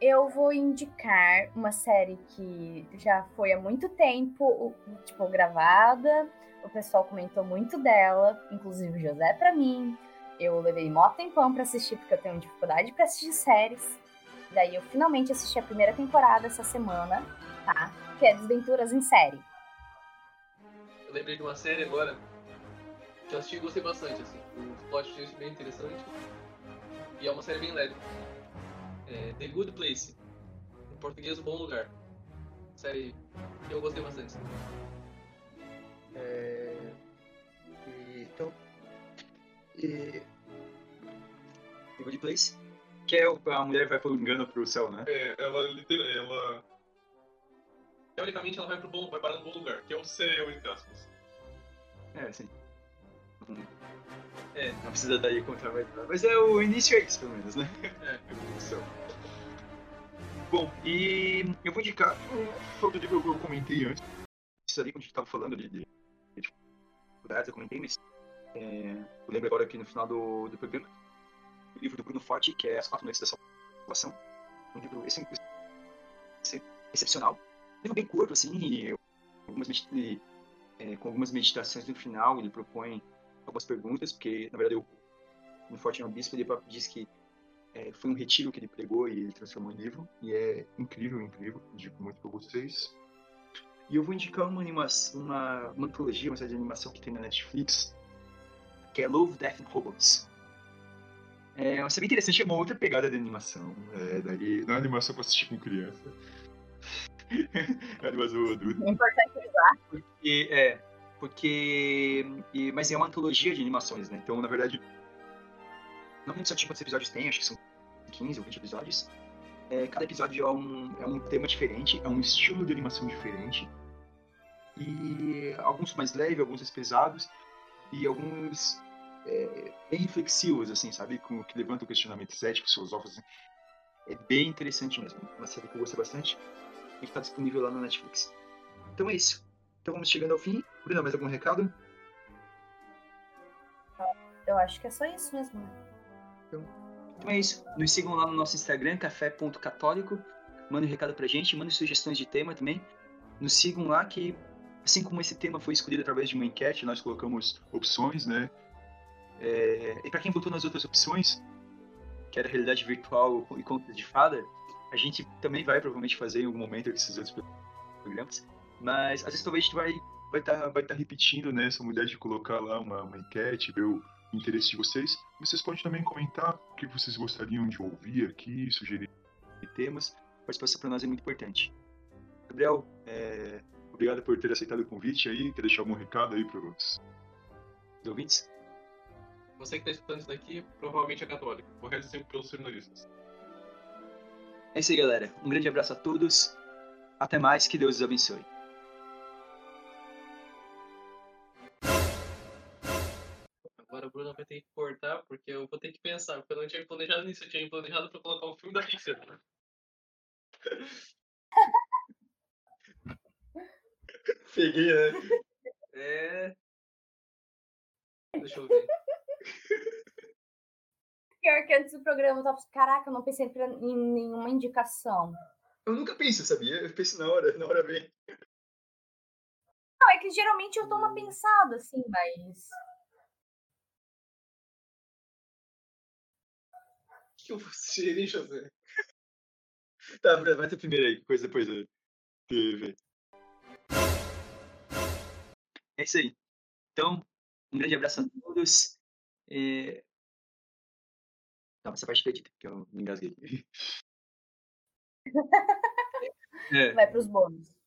S2: Eu vou indicar uma série que já foi há muito tempo, tipo, gravada. O pessoal comentou muito dela, inclusive o José pra mim. Eu levei mó tempão pra assistir, porque eu tenho dificuldade pra assistir séries. Daí eu finalmente assisti a primeira temporada essa semana, tá? Que é Desventuras em Série.
S3: Eu lembrei de uma série agora que eu assisti e gostei bastante, assim. O plot twist bem interessante. E é uma série bem leve. É The Good Place. Em português, O Bom Lugar. Série que eu gostei bastante.
S1: É... E, então. E. The Good Place. Que é o- a mulher vai por engano pro céu, né?
S3: É, ela literal, ela. Teoricamente ela vai pro bom, vai parar no bom lugar, que é o céu, entre aspas.
S1: É, sim.
S3: É.
S1: Não precisa daí contra mais nada. Mas é o início é isso, pelo menos, né?
S3: É.
S1: Do céu. Bom, e eu vou indicar foi o livro que eu comentei antes. Isso ali, quando a gente estava falando de, de, de dificuldades, eu comentei, mas é, eu lembro agora aqui no final do, do programa, o livro do Bruno Forte, que é As Quatro Noites da Salvação. Um livro esse, esse, excepcional. Um livro bem curto, assim, algumas, é, com algumas meditações no final, ele propõe algumas perguntas, porque, na verdade, o Bruno Forte é um bispo, ele diz que é, foi um retiro que ele pregou e ele transformou em livro. E é incrível, incrível. Indico muito para vocês. E eu vou indicar uma animação, uma, uma antologia, uma série de animação que tem na Netflix, que é Love, Death and Robots. É uma série interessante, é uma outra pegada de animação. É, daí, não é animação para assistir com criança. <laughs> é animação adulta.
S2: É importante usar.
S1: Porque, é, porque... E, mas é uma antologia de animações, né? Então, na verdade, não muito certinho quantos episódios tem, acho que são 15 ou 20 episódios. É, cada episódio é um, é um tema diferente, é um estilo de animação diferente. E alguns mais leves, alguns mais pesados, e alguns é, bem reflexivos, assim, sabe? Com, que levantam questionamentos éticos, filosóficos. Assim. É bem interessante mesmo. Uma série que eu gostei bastante e que está disponível lá na Netflix. Então é isso. Então vamos chegando ao fim. Bruno, mais algum recado?
S2: Eu acho que é só isso mesmo, né?
S5: Então, então é isso. Nos sigam lá no nosso Instagram, café.católico. Mandem um recado pra gente, mandem sugestões de tema também. Nos sigam lá que, assim como esse tema foi escolhido através de uma enquete, nós colocamos opções, né? É... E para quem votou nas outras opções, que era realidade virtual e contos de fada, a gente também vai provavelmente fazer em algum momento esses outros programas. Mas às vezes talvez a gente vai vai estar tá, vai tá repetindo né, essa mulher de colocar lá uma, uma enquete, ver o, interesse de vocês. Vocês podem também comentar o que vocês gostariam de ouvir aqui, sugerir temas. A participação para nós é muito importante. Gabriel, é... obrigado por ter aceitado o convite aí. Quer deixar algum recado aí para os ouvintes?
S3: Você que está escutando isso daqui provavelmente é católico. O resto é sempre pelos seminaristas.
S5: É isso aí, galera. Um grande abraço a todos. Até mais. Que Deus os abençoe.
S3: agora o Bruno vai ter que cortar, porque eu vou ter que pensar, porque eu não tinha planejado nisso, eu tinha planejado pra colocar um filme da Pixar.
S1: Peguei, né?
S3: É. Deixa eu ver.
S2: Pior que antes do programa eu tava caraca, eu não pensei em nenhuma indicação.
S1: Eu nunca penso, sabia? Eu penso na hora, na hora vem.
S2: Não, é que geralmente eu dou uma pensada, assim, mas.
S3: que eu vou sugerir, José?
S1: Tá, vai ter primeiro aí, coisa depois eu.
S5: É isso aí. Então, um grande abraço a todos. É... Tá, essa parte perdida, porque eu me engasguei. <laughs>
S2: é. Vai pros bônus.